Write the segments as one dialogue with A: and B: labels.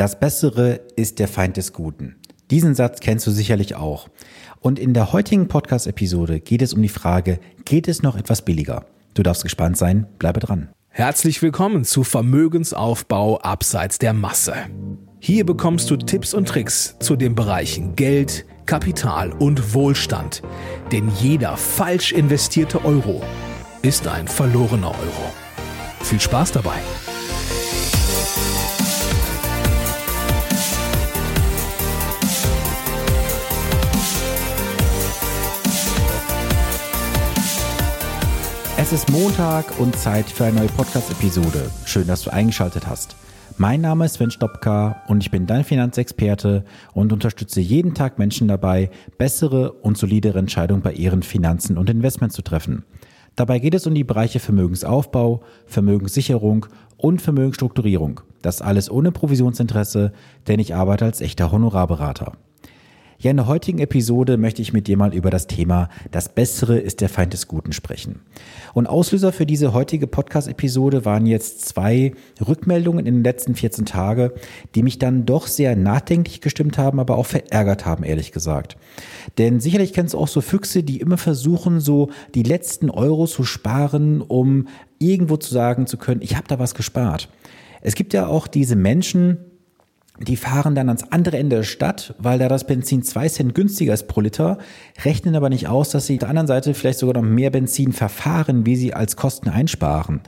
A: Das Bessere ist der Feind des Guten. Diesen Satz kennst du sicherlich auch. Und in der heutigen Podcast-Episode geht es um die Frage, geht es noch etwas billiger? Du darfst gespannt sein, bleibe dran.
B: Herzlich willkommen zu Vermögensaufbau abseits der Masse. Hier bekommst du Tipps und Tricks zu den Bereichen Geld, Kapital und Wohlstand. Denn jeder falsch investierte Euro ist ein verlorener Euro. Viel Spaß dabei!
A: Es ist Montag und Zeit für eine neue Podcast-Episode. Schön, dass du eingeschaltet hast. Mein Name ist Sven Stopka und ich bin dein Finanzexperte und unterstütze jeden Tag Menschen dabei, bessere und solidere Entscheidungen bei ihren Finanzen und Investments zu treffen. Dabei geht es um die Bereiche Vermögensaufbau, Vermögenssicherung und Vermögensstrukturierung. Das alles ohne Provisionsinteresse, denn ich arbeite als echter Honorarberater. Ja, in der heutigen Episode möchte ich mit dir mal über das Thema Das Bessere ist der Feind des Guten sprechen. Und Auslöser für diese heutige Podcast-Episode waren jetzt zwei Rückmeldungen in den letzten 14 Tagen, die mich dann doch sehr nachdenklich gestimmt haben, aber auch verärgert haben, ehrlich gesagt. Denn sicherlich kennst du auch so Füchse, die immer versuchen, so die letzten Euro zu sparen, um irgendwo zu sagen zu können, ich habe da was gespart. Es gibt ja auch diese Menschen, die fahren dann ans andere Ende der Stadt, weil da das Benzin zwei Cent günstiger ist pro Liter, rechnen aber nicht aus, dass sie auf der anderen Seite vielleicht sogar noch mehr Benzin verfahren, wie sie als Kosten einsparen.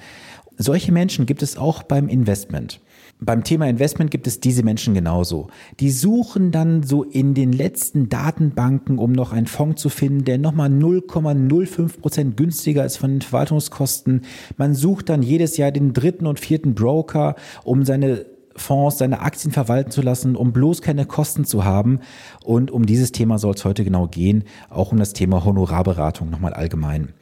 A: Solche Menschen gibt es auch beim Investment. Beim Thema Investment gibt es diese Menschen genauso. Die suchen dann so in den letzten Datenbanken, um noch einen Fonds zu finden, der nochmal 0,05 Prozent günstiger ist von den Verwaltungskosten. Man sucht dann jedes Jahr den dritten und vierten Broker, um seine Fonds, seine Aktien verwalten zu lassen, um bloß keine Kosten zu haben. Und um dieses Thema soll es heute genau gehen, auch um das Thema Honorarberatung nochmal allgemein.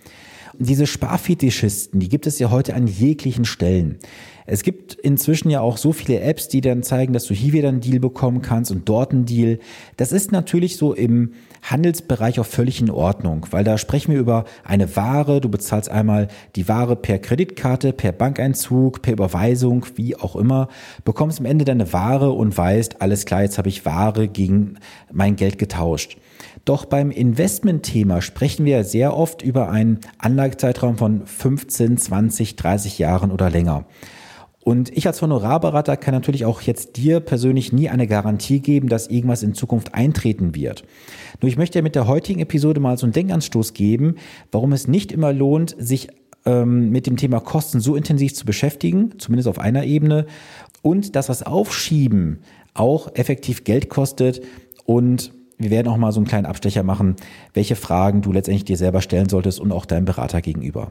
A: Diese Sparfetischisten, die gibt es ja heute an jeglichen Stellen. Es gibt inzwischen ja auch so viele Apps, die dann zeigen, dass du hier wieder einen Deal bekommen kannst und dort einen Deal. Das ist natürlich so im Handelsbereich auch völlig in Ordnung, weil da sprechen wir über eine Ware. Du bezahlst einmal die Ware per Kreditkarte, per Bankeinzug, per Überweisung, wie auch immer, bekommst am Ende deine Ware und weißt, alles klar, jetzt habe ich Ware gegen mein Geld getauscht. Doch beim Investmentthema sprechen wir sehr oft über einen Anlagezeitraum von 15, 20, 30 Jahren oder länger. Und ich als Honorarberater kann natürlich auch jetzt dir persönlich nie eine Garantie geben, dass irgendwas in Zukunft eintreten wird. Nur ich möchte mit der heutigen Episode mal so einen Denkanstoß geben, warum es nicht immer lohnt, sich ähm, mit dem Thema Kosten so intensiv zu beschäftigen, zumindest auf einer Ebene, und dass das Aufschieben auch effektiv Geld kostet und wir werden auch mal so einen kleinen Abstecher machen, welche Fragen du letztendlich dir selber stellen solltest und auch deinem Berater gegenüber.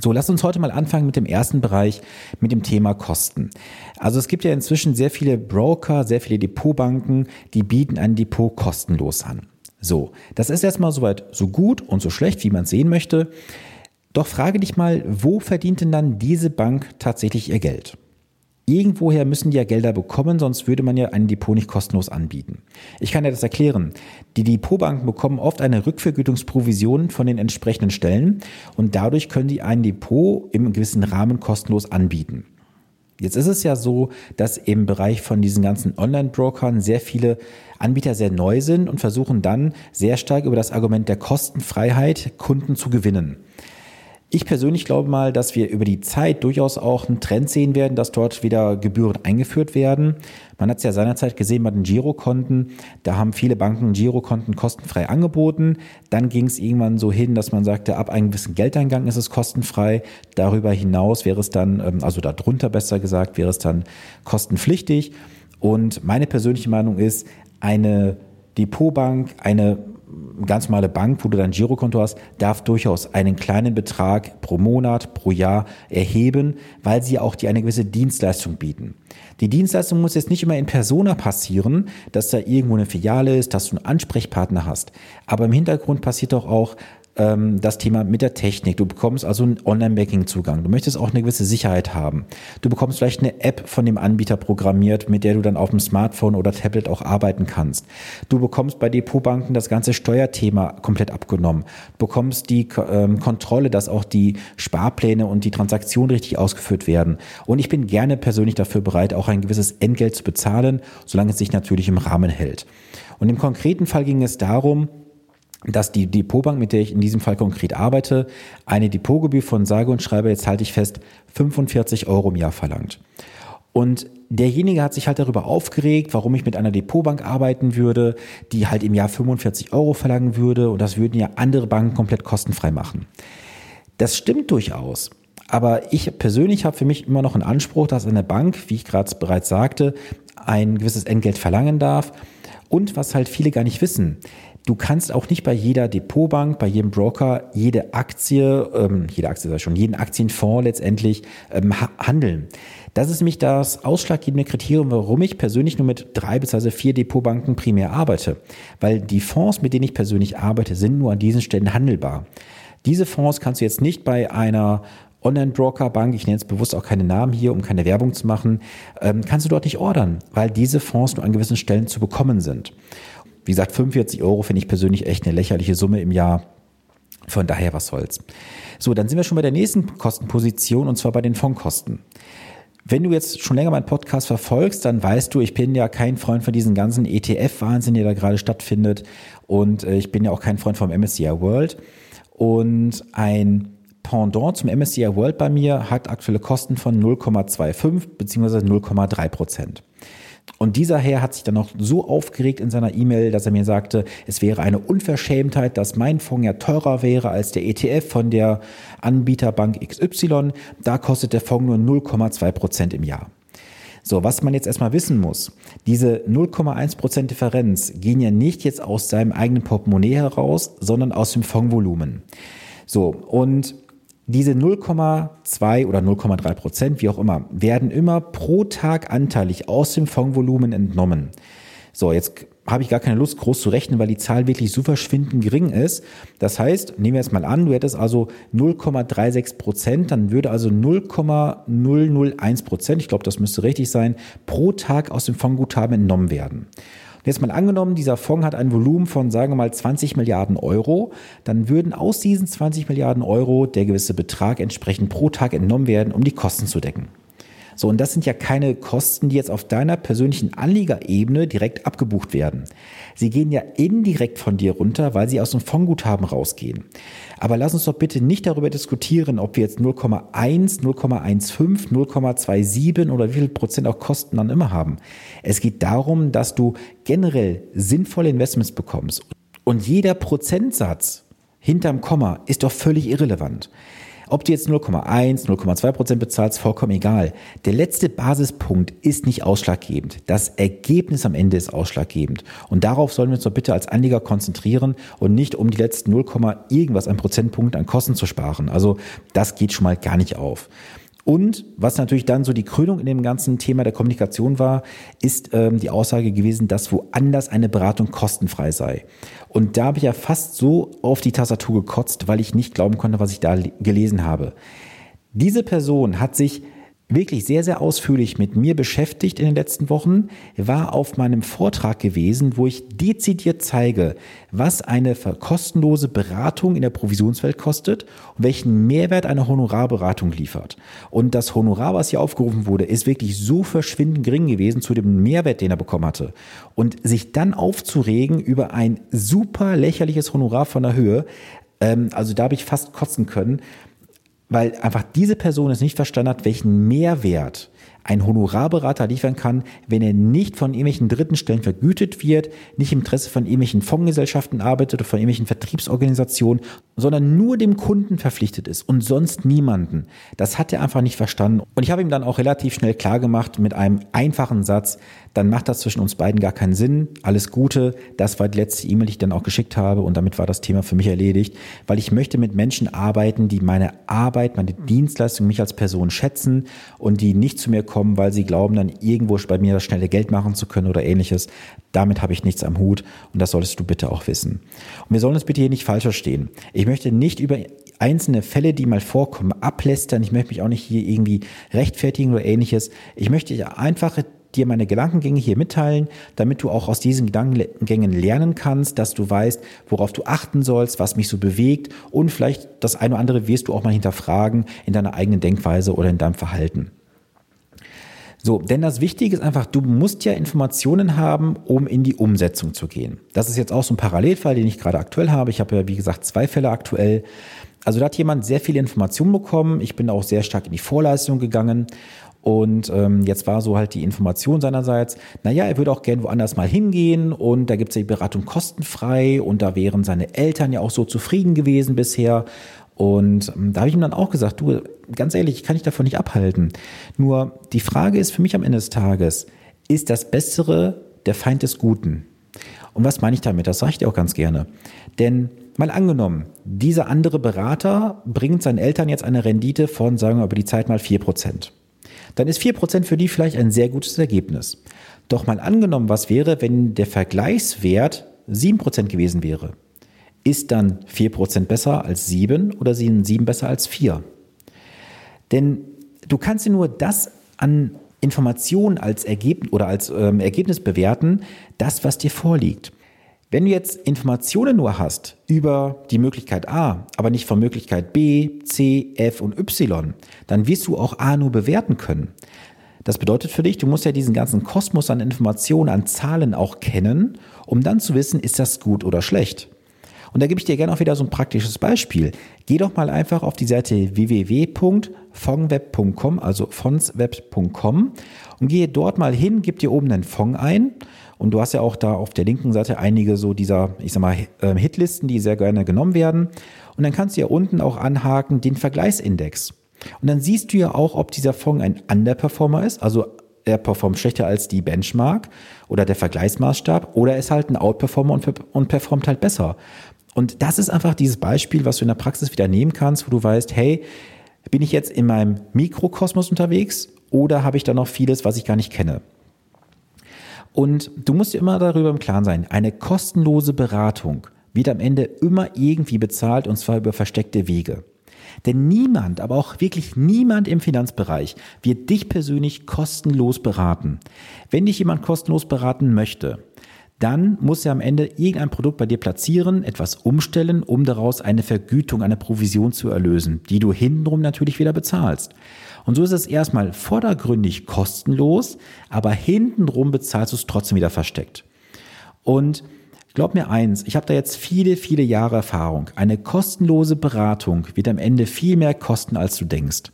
A: So, lass uns heute mal anfangen mit dem ersten Bereich, mit dem Thema Kosten. Also es gibt ja inzwischen sehr viele Broker, sehr viele Depotbanken, die bieten ein Depot kostenlos an. So, das ist erstmal soweit so gut und so schlecht, wie man es sehen möchte. Doch frage dich mal, wo verdient denn dann diese Bank tatsächlich ihr Geld? Irgendwoher müssen die ja Gelder bekommen, sonst würde man ja ein Depot nicht kostenlos anbieten. Ich kann dir das erklären. Die Depotbanken bekommen oft eine Rückvergütungsprovision von den entsprechenden Stellen und dadurch können die ein Depot im gewissen Rahmen kostenlos anbieten. Jetzt ist es ja so, dass im Bereich von diesen ganzen Online-Brokern sehr viele Anbieter sehr neu sind und versuchen dann sehr stark über das Argument der Kostenfreiheit Kunden zu gewinnen. Ich persönlich glaube mal, dass wir über die Zeit durchaus auch einen Trend sehen werden, dass dort wieder Gebühren eingeführt werden. Man hat es ja seinerzeit gesehen bei den Girokonten. Da haben viele Banken Girokonten kostenfrei angeboten. Dann ging es irgendwann so hin, dass man sagte, ab einem gewissen Geldeingang ist es kostenfrei. Darüber hinaus wäre es dann, ähm, also darunter besser gesagt, wäre es dann kostenpflichtig. Und meine persönliche Meinung ist, eine Depotbank, eine ganz normale Bank, wo du dein Girokonto hast, darf durchaus einen kleinen Betrag pro Monat, pro Jahr erheben, weil sie auch dir eine gewisse Dienstleistung bieten. Die Dienstleistung muss jetzt nicht immer in Persona passieren, dass da irgendwo eine Filiale ist, dass du einen Ansprechpartner hast. Aber im Hintergrund passiert doch auch ähm, das Thema mit der Technik. Du bekommst also einen Online-Banking-Zugang. Du möchtest auch eine gewisse Sicherheit haben. Du bekommst vielleicht eine App von dem Anbieter programmiert, mit der du dann auf dem Smartphone oder Tablet auch arbeiten kannst. Du bekommst bei Depotbanken das ganze Steuerthema komplett abgenommen. Du bekommst die ähm, Kontrolle, dass auch die Sparpläne und die Transaktionen richtig ausgeführt werden. Und ich bin gerne persönlich dafür bereit, auch ein gewisses Entgelt zu bezahlen, solange es sich natürlich im Rahmen hält. Und im konkreten Fall ging es darum, dass die Depotbank, mit der ich in diesem Fall konkret arbeite, eine Depotgebühr von sage und schreibe, jetzt halte ich fest, 45 Euro im Jahr verlangt. Und derjenige hat sich halt darüber aufgeregt, warum ich mit einer Depotbank arbeiten würde, die halt im Jahr 45 Euro verlangen würde und das würden ja andere Banken komplett kostenfrei machen. Das stimmt durchaus. Aber ich persönlich habe für mich immer noch einen Anspruch, dass eine Bank, wie ich gerade bereits sagte, ein gewisses Entgelt verlangen darf. Und was halt viele gar nicht wissen, Du kannst auch nicht bei jeder Depotbank, bei jedem Broker jede Aktie, ähm, jede Aktie sei schon, jeden Aktienfonds letztendlich ähm, handeln. Das ist nämlich das ausschlaggebende Kriterium, warum ich persönlich nur mit drei bzw. vier Depotbanken primär arbeite. Weil die Fonds, mit denen ich persönlich arbeite, sind nur an diesen Stellen handelbar. Diese Fonds kannst du jetzt nicht bei einer Online-Broker-Bank, ich nenne jetzt bewusst auch keine Namen hier, um keine Werbung zu machen, ähm, kannst du dort nicht ordern, weil diese Fonds nur an gewissen Stellen zu bekommen sind. Wie gesagt, 45 Euro finde ich persönlich echt eine lächerliche Summe im Jahr. Von daher, was soll's. So, dann sind wir schon bei der nächsten Kostenposition und zwar bei den Fondkosten. Wenn du jetzt schon länger meinen Podcast verfolgst, dann weißt du, ich bin ja kein Freund von diesem ganzen ETF-Wahnsinn, der da gerade stattfindet. Und äh, ich bin ja auch kein Freund vom MSCI World. Und ein Pendant zum MSCI World bei mir hat aktuelle Kosten von 0,25 bzw. 0,3 Prozent. Und dieser Herr hat sich dann noch so aufgeregt in seiner E-Mail, dass er mir sagte, es wäre eine Unverschämtheit, dass mein Fonds ja teurer wäre als der ETF von der Anbieterbank XY. Da kostet der Fonds nur 0,2 Prozent im Jahr. So, was man jetzt erstmal wissen muss, diese 0,1 Prozent Differenz gehen ja nicht jetzt aus seinem eigenen Portemonnaie heraus, sondern aus dem Fondsvolumen. So, und diese 0,2 oder 0,3 Prozent, wie auch immer, werden immer pro Tag anteilig aus dem Fondsvolumen entnommen. So, jetzt habe ich gar keine Lust, groß zu rechnen, weil die Zahl wirklich so verschwindend gering ist. Das heißt, nehmen wir jetzt mal an, du hättest also 0,36 Prozent, dann würde also 0,001 Prozent, ich glaube, das müsste richtig sein, pro Tag aus dem Fondsguthaben entnommen werden. Jetzt mal angenommen, dieser Fonds hat ein Volumen von, sagen wir mal, 20 Milliarden Euro, dann würden aus diesen 20 Milliarden Euro der gewisse Betrag entsprechend pro Tag entnommen werden, um die Kosten zu decken. So, und das sind ja keine Kosten, die jetzt auf deiner persönlichen Anliegerebene direkt abgebucht werden. Sie gehen ja indirekt von dir runter, weil sie aus dem Fondsguthaben rausgehen. Aber lass uns doch bitte nicht darüber diskutieren, ob wir jetzt 0,1, 0,15, 0,27 oder wie viel Prozent auch Kosten dann immer haben. Es geht darum, dass du generell sinnvolle Investments bekommst. Und jeder Prozentsatz hinterm Komma ist doch völlig irrelevant. Ob du jetzt 0,1, 0,2 Prozent bezahlst, vollkommen egal. Der letzte Basispunkt ist nicht ausschlaggebend. Das Ergebnis am Ende ist ausschlaggebend. Und darauf sollen wir uns doch bitte als Anleger konzentrieren und nicht um die letzten 0, irgendwas an Prozentpunkten an Kosten zu sparen. Also das geht schon mal gar nicht auf. Und was natürlich dann so die Krönung in dem ganzen Thema der Kommunikation war, ist ähm, die Aussage gewesen, dass woanders eine Beratung kostenfrei sei. Und da habe ich ja fast so auf die Tastatur gekotzt, weil ich nicht glauben konnte, was ich da gelesen habe. Diese Person hat sich wirklich sehr, sehr ausführlich mit mir beschäftigt in den letzten Wochen, war auf meinem Vortrag gewesen, wo ich dezidiert zeige, was eine kostenlose Beratung in der Provisionswelt kostet und welchen Mehrwert eine Honorarberatung liefert. Und das Honorar, was hier aufgerufen wurde, ist wirklich so verschwindend gering gewesen zu dem Mehrwert, den er bekommen hatte. Und sich dann aufzuregen über ein super lächerliches Honorar von der Höhe, ähm, also da habe ich fast kotzen können weil einfach diese Person es nicht verstanden hat, welchen Mehrwert ein Honorarberater liefern kann, wenn er nicht von irgendwelchen dritten Stellen vergütet wird, nicht im Interesse von irgendwelchen Fondsgesellschaften arbeitet oder von irgendwelchen Vertriebsorganisationen, sondern nur dem Kunden verpflichtet ist und sonst niemanden. Das hat er einfach nicht verstanden. Und ich habe ihm dann auch relativ schnell klar gemacht mit einem einfachen Satz, dann macht das zwischen uns beiden gar keinen Sinn. Alles Gute. Das war die letzte E-Mail, die ich dann auch geschickt habe und damit war das Thema für mich erledigt, weil ich möchte mit Menschen arbeiten, die meine Arbeit, meine Dienstleistung, mich als Person schätzen und die nicht zu mir kommen, weil sie glauben, dann irgendwo bei mir das schnelle Geld machen zu können oder ähnliches. Damit habe ich nichts am Hut und das solltest du bitte auch wissen. Und wir sollen uns bitte hier nicht falsch verstehen. Ich möchte nicht über einzelne Fälle, die mal vorkommen, ablästern. Ich möchte mich auch nicht hier irgendwie rechtfertigen oder ähnliches. Ich möchte einfach dir meine Gedankengänge hier mitteilen, damit du auch aus diesen Gedankengängen lernen kannst, dass du weißt, worauf du achten sollst, was mich so bewegt und vielleicht das eine oder andere wirst du auch mal hinterfragen in deiner eigenen Denkweise oder in deinem Verhalten. So, denn das Wichtige ist einfach, du musst ja Informationen haben, um in die Umsetzung zu gehen. Das ist jetzt auch so ein Parallelfall, den ich gerade aktuell habe. Ich habe ja, wie gesagt, zwei Fälle aktuell. Also da hat jemand sehr viele Informationen bekommen. Ich bin auch sehr stark in die Vorleistung gegangen und ähm, jetzt war so halt die Information seinerseits, naja, er würde auch gern woanders mal hingehen und da gibt es die Beratung kostenfrei und da wären seine Eltern ja auch so zufrieden gewesen bisher. Und ähm, da habe ich ihm dann auch gesagt, du, ganz ehrlich, ich kann dich davon nicht abhalten. Nur die Frage ist für mich am Ende des Tages, ist das Bessere der Feind des Guten? Und was meine ich damit? Das sage ich dir auch ganz gerne. Denn mal angenommen, dieser andere Berater bringt seinen Eltern jetzt eine Rendite von, sagen wir über die Zeit mal vier Prozent dann ist 4% für die vielleicht ein sehr gutes Ergebnis. Doch mal angenommen, was wäre, wenn der Vergleichswert 7% gewesen wäre? Ist dann 4% besser als 7 oder sind 7 besser als 4? Denn du kannst dir nur das an Informationen als Ergebnis oder als ähm, Ergebnis bewerten, das, was dir vorliegt. Wenn du jetzt Informationen nur hast über die Möglichkeit A, aber nicht von Möglichkeit B, C, F und Y, dann wirst du auch A nur bewerten können. Das bedeutet für dich, du musst ja diesen ganzen Kosmos an Informationen, an Zahlen auch kennen, um dann zu wissen, ist das gut oder schlecht. Und da gebe ich dir gerne auch wieder so ein praktisches Beispiel. Geh doch mal einfach auf die Seite www.fongweb.com, also fondsweb.com und gehe dort mal hin, gib dir oben einen Fond ein und du hast ja auch da auf der linken Seite einige so dieser, ich sag mal, ähm, Hitlisten, die sehr gerne genommen werden. Und dann kannst du ja unten auch anhaken den Vergleichsindex. Und dann siehst du ja auch, ob dieser Fonds ein Underperformer ist, also er performt schlechter als die Benchmark oder der Vergleichsmaßstab, oder ist halt ein Outperformer und performt halt besser. Und das ist einfach dieses Beispiel, was du in der Praxis wieder nehmen kannst, wo du weißt, hey, bin ich jetzt in meinem Mikrokosmos unterwegs oder habe ich da noch vieles, was ich gar nicht kenne? Und du musst dir immer darüber im Klaren sein, eine kostenlose Beratung wird am Ende immer irgendwie bezahlt und zwar über versteckte Wege. Denn niemand, aber auch wirklich niemand im Finanzbereich wird dich persönlich kostenlos beraten. Wenn dich jemand kostenlos beraten möchte, dann muss er am Ende irgendein Produkt bei dir platzieren, etwas umstellen, um daraus eine Vergütung, eine Provision zu erlösen, die du hintenrum natürlich wieder bezahlst. Und so ist es erstmal vordergründig kostenlos, aber hintenrum bezahlst du es trotzdem wieder versteckt. Und Glaub mir eins, ich habe da jetzt viele, viele Jahre Erfahrung. Eine kostenlose Beratung wird am Ende viel mehr kosten, als du denkst.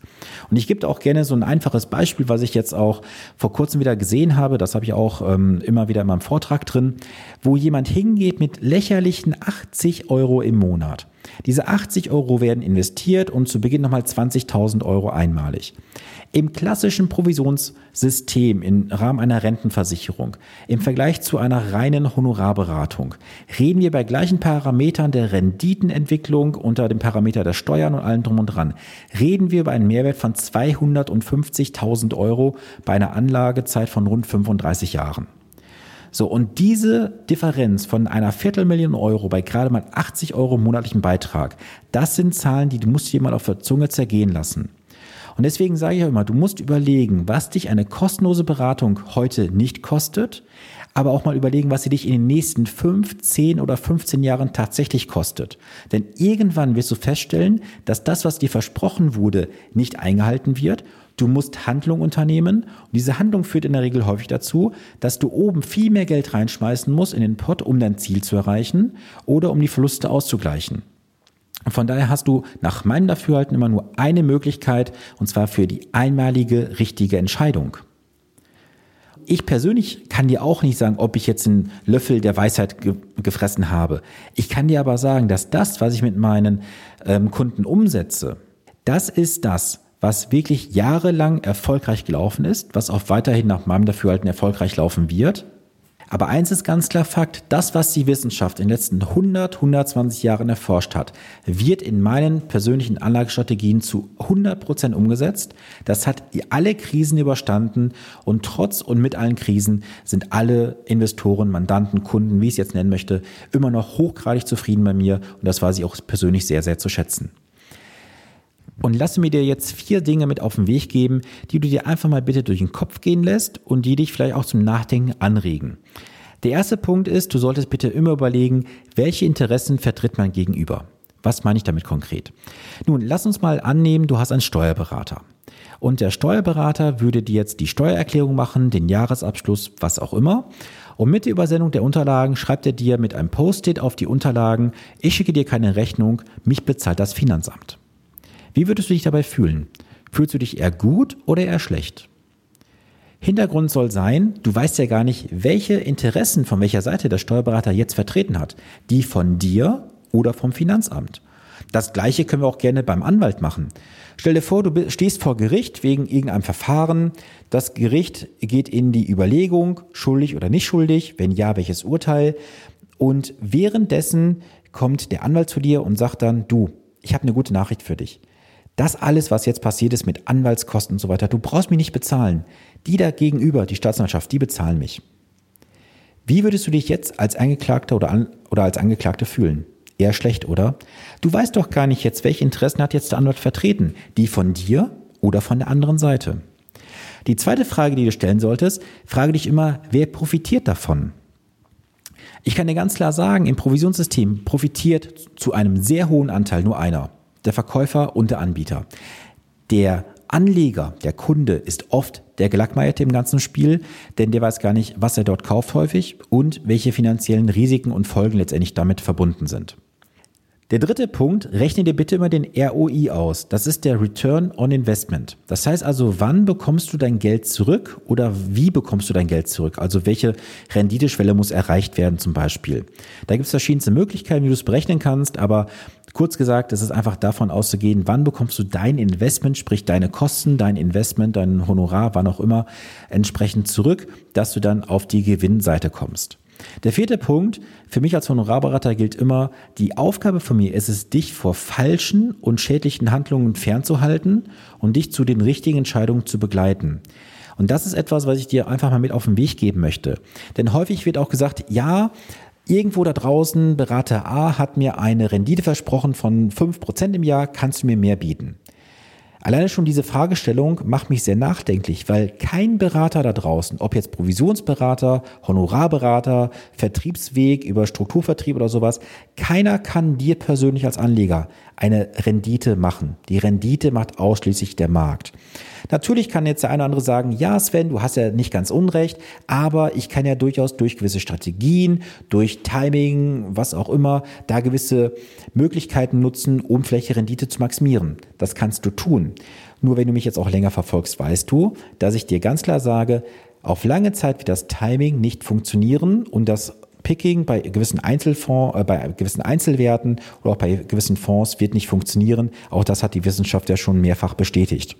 A: Und ich gebe auch gerne so ein einfaches Beispiel, was ich jetzt auch vor kurzem wieder gesehen habe. Das habe ich auch ähm, immer wieder in meinem Vortrag drin, wo jemand hingeht mit lächerlichen 80 Euro im Monat. Diese 80 Euro werden investiert und zu Beginn nochmal 20.000 Euro einmalig. Im klassischen Provisionssystem im Rahmen einer Rentenversicherung, im Vergleich zu einer reinen Honorarberatung, reden wir bei gleichen Parametern der Renditenentwicklung unter dem Parameter der Steuern und allem drum und dran, reden wir über einen Mehrwert von 250.000 Euro bei einer Anlagezeit von rund 35 Jahren. So, und diese Differenz von einer Viertelmillion Euro bei gerade mal 80 Euro monatlichen Beitrag, das sind Zahlen, die dir mal auf der Zunge zergehen lassen. Und deswegen sage ich auch immer, du musst überlegen, was dich eine kostenlose Beratung heute nicht kostet, aber auch mal überlegen, was sie dich in den nächsten fünf, zehn oder 15 Jahren tatsächlich kostet. Denn irgendwann wirst du feststellen, dass das, was dir versprochen wurde, nicht eingehalten wird Du musst Handlung unternehmen und diese Handlung führt in der Regel häufig dazu, dass du oben viel mehr Geld reinschmeißen musst in den Pot, um dein Ziel zu erreichen oder um die Verluste auszugleichen. Von daher hast du nach meinem Dafürhalten immer nur eine Möglichkeit und zwar für die einmalige richtige Entscheidung. Ich persönlich kann dir auch nicht sagen, ob ich jetzt einen Löffel der Weisheit ge gefressen habe. Ich kann dir aber sagen, dass das, was ich mit meinen ähm, Kunden umsetze, das ist das, was wirklich jahrelang erfolgreich gelaufen ist, was auch weiterhin nach meinem Dafürhalten erfolgreich laufen wird. Aber eins ist ganz klar Fakt, das, was die Wissenschaft in den letzten 100, 120 Jahren erforscht hat, wird in meinen persönlichen Anlagestrategien zu 100 Prozent umgesetzt. Das hat alle Krisen überstanden und trotz und mit allen Krisen sind alle Investoren, Mandanten, Kunden, wie ich es jetzt nennen möchte, immer noch hochgradig zufrieden bei mir und das weiß ich auch persönlich sehr, sehr zu schätzen. Und lasse mir dir jetzt vier Dinge mit auf den Weg geben, die du dir einfach mal bitte durch den Kopf gehen lässt und die dich vielleicht auch zum Nachdenken anregen. Der erste Punkt ist, du solltest bitte immer überlegen, welche Interessen vertritt man gegenüber. Was meine ich damit konkret? Nun, lass uns mal annehmen, du hast einen Steuerberater. Und der Steuerberater würde dir jetzt die Steuererklärung machen, den Jahresabschluss, was auch immer. Und mit der Übersendung der Unterlagen schreibt er dir mit einem Post-it auf die Unterlagen, ich schicke dir keine Rechnung, mich bezahlt das Finanzamt. Wie würdest du dich dabei fühlen? Fühlst du dich eher gut oder eher schlecht? Hintergrund soll sein, du weißt ja gar nicht, welche Interessen von welcher Seite der Steuerberater jetzt vertreten hat. Die von dir oder vom Finanzamt. Das gleiche können wir auch gerne beim Anwalt machen. Stell dir vor, du stehst vor Gericht wegen irgendeinem Verfahren. Das Gericht geht in die Überlegung, schuldig oder nicht schuldig, wenn ja, welches Urteil. Und währenddessen kommt der Anwalt zu dir und sagt dann, du, ich habe eine gute Nachricht für dich. Das alles, was jetzt passiert ist mit Anwaltskosten und so weiter, du brauchst mich nicht bezahlen. Die da gegenüber, die Staatsanwaltschaft, die bezahlen mich. Wie würdest du dich jetzt als Angeklagter oder, an, oder als Angeklagte fühlen? Eher schlecht, oder? Du weißt doch gar nicht jetzt, welche Interessen hat jetzt der Anwalt vertreten. Die von dir oder von der anderen Seite. Die zweite Frage, die du stellen solltest, frage dich immer, wer profitiert davon? Ich kann dir ganz klar sagen, im Provisionssystem profitiert zu einem sehr hohen Anteil nur einer der Verkäufer und der Anbieter. Der Anleger, der Kunde ist oft der Gelackmeierte im ganzen Spiel, denn der weiß gar nicht, was er dort kauft häufig und welche finanziellen Risiken und Folgen letztendlich damit verbunden sind. Der dritte Punkt, rechne dir bitte immer den ROI aus. Das ist der Return on Investment. Das heißt also, wann bekommst du dein Geld zurück oder wie bekommst du dein Geld zurück? Also welche Renditeschwelle muss erreicht werden zum Beispiel? Da gibt es verschiedenste Möglichkeiten, wie du es berechnen kannst, aber Kurz gesagt, es ist einfach davon auszugehen, wann bekommst du dein Investment, sprich deine Kosten, dein Investment, dein Honorar, wann auch immer, entsprechend zurück, dass du dann auf die Gewinnseite kommst. Der vierte Punkt, für mich als Honorarberater gilt immer, die Aufgabe von mir ist es, dich vor falschen und schädlichen Handlungen fernzuhalten und dich zu den richtigen Entscheidungen zu begleiten. Und das ist etwas, was ich dir einfach mal mit auf den Weg geben möchte. Denn häufig wird auch gesagt, ja, Irgendwo da draußen, Berater A hat mir eine Rendite versprochen von 5% im Jahr, kannst du mir mehr bieten? Alleine schon diese Fragestellung macht mich sehr nachdenklich, weil kein Berater da draußen, ob jetzt Provisionsberater, Honorarberater, Vertriebsweg über Strukturvertrieb oder sowas, keiner kann dir persönlich als Anleger eine Rendite machen. Die Rendite macht ausschließlich der Markt. Natürlich kann jetzt der eine oder andere sagen, ja Sven, du hast ja nicht ganz unrecht, aber ich kann ja durchaus durch gewisse Strategien, durch Timing, was auch immer, da gewisse Möglichkeiten nutzen, um Fläche Rendite zu maximieren. Das kannst du tun. Nur wenn du mich jetzt auch länger verfolgst, weißt du, dass ich dir ganz klar sage, auf lange Zeit wird das Timing nicht funktionieren und das Picking bei gewissen Einzelfonds, äh, bei gewissen Einzelwerten oder auch bei gewissen Fonds wird nicht funktionieren. Auch das hat die Wissenschaft ja schon mehrfach bestätigt.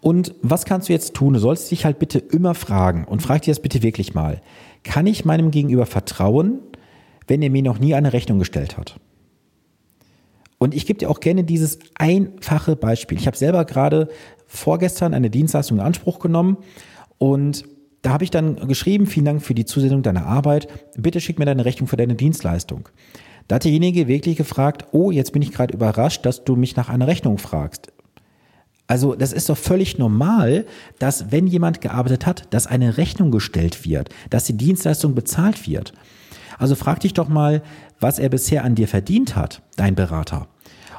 A: Und was kannst du jetzt tun? Du sollst dich halt bitte immer fragen und frag dir das bitte wirklich mal. Kann ich meinem Gegenüber vertrauen, wenn er mir noch nie eine Rechnung gestellt hat? Und ich gebe dir auch gerne dieses einfache Beispiel. Ich habe selber gerade vorgestern eine Dienstleistung in Anspruch genommen und da habe ich dann geschrieben, vielen Dank für die Zusendung deiner Arbeit. Bitte schick mir deine Rechnung für deine Dienstleistung. Da hat derjenige wirklich gefragt, oh, jetzt bin ich gerade überrascht, dass du mich nach einer Rechnung fragst. Also das ist doch völlig normal, dass wenn jemand gearbeitet hat, dass eine Rechnung gestellt wird, dass die Dienstleistung bezahlt wird. Also frag dich doch mal, was er bisher an dir verdient hat, dein Berater.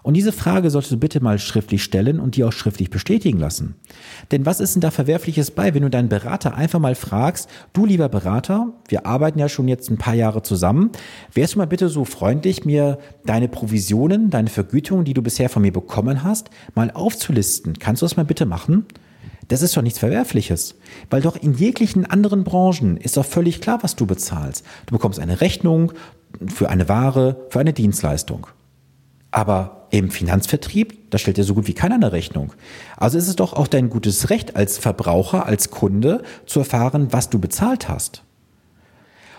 A: Und diese Frage solltest du bitte mal schriftlich stellen und die auch schriftlich bestätigen lassen. Denn was ist denn da Verwerfliches bei, wenn du deinen Berater einfach mal fragst, du lieber Berater, wir arbeiten ja schon jetzt ein paar Jahre zusammen, wärst du mal bitte so freundlich, mir deine Provisionen, deine Vergütung, die du bisher von mir bekommen hast, mal aufzulisten. Kannst du das mal bitte machen? Das ist doch nichts Verwerfliches, weil doch in jeglichen anderen Branchen ist doch völlig klar, was du bezahlst. Du bekommst eine Rechnung für eine Ware, für eine Dienstleistung. Aber im Finanzvertrieb, da stellt ja so gut wie keiner eine Rechnung. Also ist es doch auch dein gutes Recht als Verbraucher, als Kunde zu erfahren, was du bezahlt hast.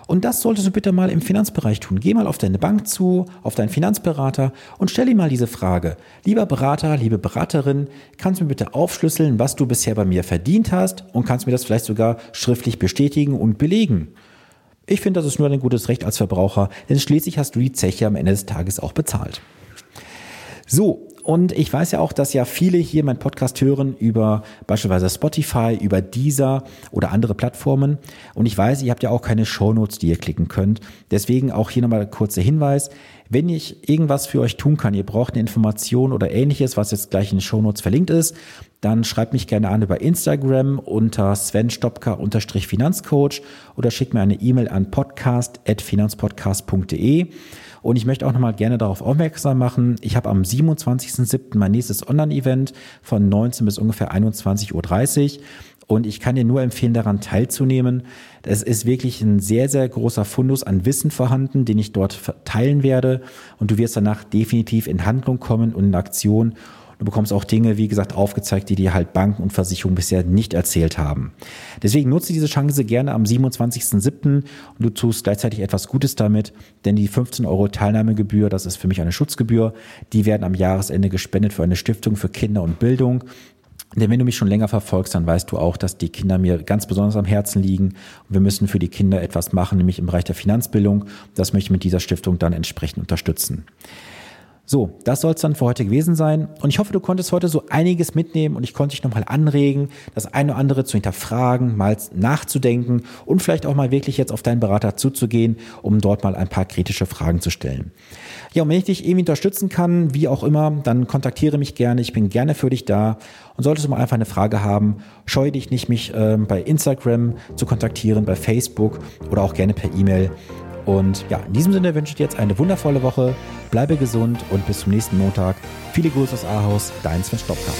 A: Und das solltest du bitte mal im Finanzbereich tun. Geh mal auf deine Bank zu, auf deinen Finanzberater und stell ihm mal diese Frage. Lieber Berater, liebe Beraterin, kannst du mir bitte aufschlüsseln, was du bisher bei mir verdient hast und kannst mir das vielleicht sogar schriftlich bestätigen und belegen? Ich finde, das ist nur ein gutes Recht als Verbraucher, denn schließlich hast du die Zeche am Ende des Tages auch bezahlt. So, und ich weiß ja auch, dass ja viele hier meinen Podcast hören über beispielsweise Spotify, über Deezer oder andere Plattformen. Und ich weiß, ihr habt ja auch keine Shownotes, die ihr klicken könnt. Deswegen auch hier nochmal kurzer Hinweis. Wenn ich irgendwas für euch tun kann, ihr braucht eine Information oder ähnliches, was jetzt gleich in den Shownotes verlinkt ist, dann schreibt mich gerne an über Instagram unter svenstopka-finanzcoach oder schickt mir eine E-Mail an podcast.finanzpodcast.de. Und ich möchte auch nochmal gerne darauf aufmerksam machen, ich habe am 27.07. mein nächstes Online-Event von 19 bis ungefähr 21.30 Uhr. Und ich kann dir nur empfehlen, daran teilzunehmen. Es ist wirklich ein sehr, sehr großer Fundus an Wissen vorhanden, den ich dort teilen werde. Und du wirst danach definitiv in Handlung kommen und in Aktion Du bekommst auch Dinge, wie gesagt, aufgezeigt, die dir halt Banken und Versicherungen bisher nicht erzählt haben. Deswegen nutze diese Chance gerne am 27.07. und du tust gleichzeitig etwas Gutes damit, denn die 15 Euro Teilnahmegebühr, das ist für mich eine Schutzgebühr, die werden am Jahresende gespendet für eine Stiftung für Kinder und Bildung. Denn wenn du mich schon länger verfolgst, dann weißt du auch, dass die Kinder mir ganz besonders am Herzen liegen. Und wir müssen für die Kinder etwas machen, nämlich im Bereich der Finanzbildung. Das möchte ich mit dieser Stiftung dann entsprechend unterstützen. So, das soll es dann für heute gewesen sein. Und ich hoffe, du konntest heute so einiges mitnehmen und ich konnte dich nochmal anregen, das eine oder andere zu hinterfragen, mal nachzudenken und vielleicht auch mal wirklich jetzt auf deinen Berater zuzugehen, um dort mal ein paar kritische Fragen zu stellen. Ja, und wenn ich dich irgendwie unterstützen kann, wie auch immer, dann kontaktiere mich gerne. Ich bin gerne für dich da. Und solltest du mal einfach eine Frage haben, scheue dich nicht, mich äh, bei Instagram zu kontaktieren, bei Facebook oder auch gerne per E-Mail. Und ja, in diesem Sinne wünsche ich dir jetzt eine wundervolle Woche. Bleibe gesund und bis zum nächsten Montag. Viele Grüße aus Ahaus, dein Sven Stopka.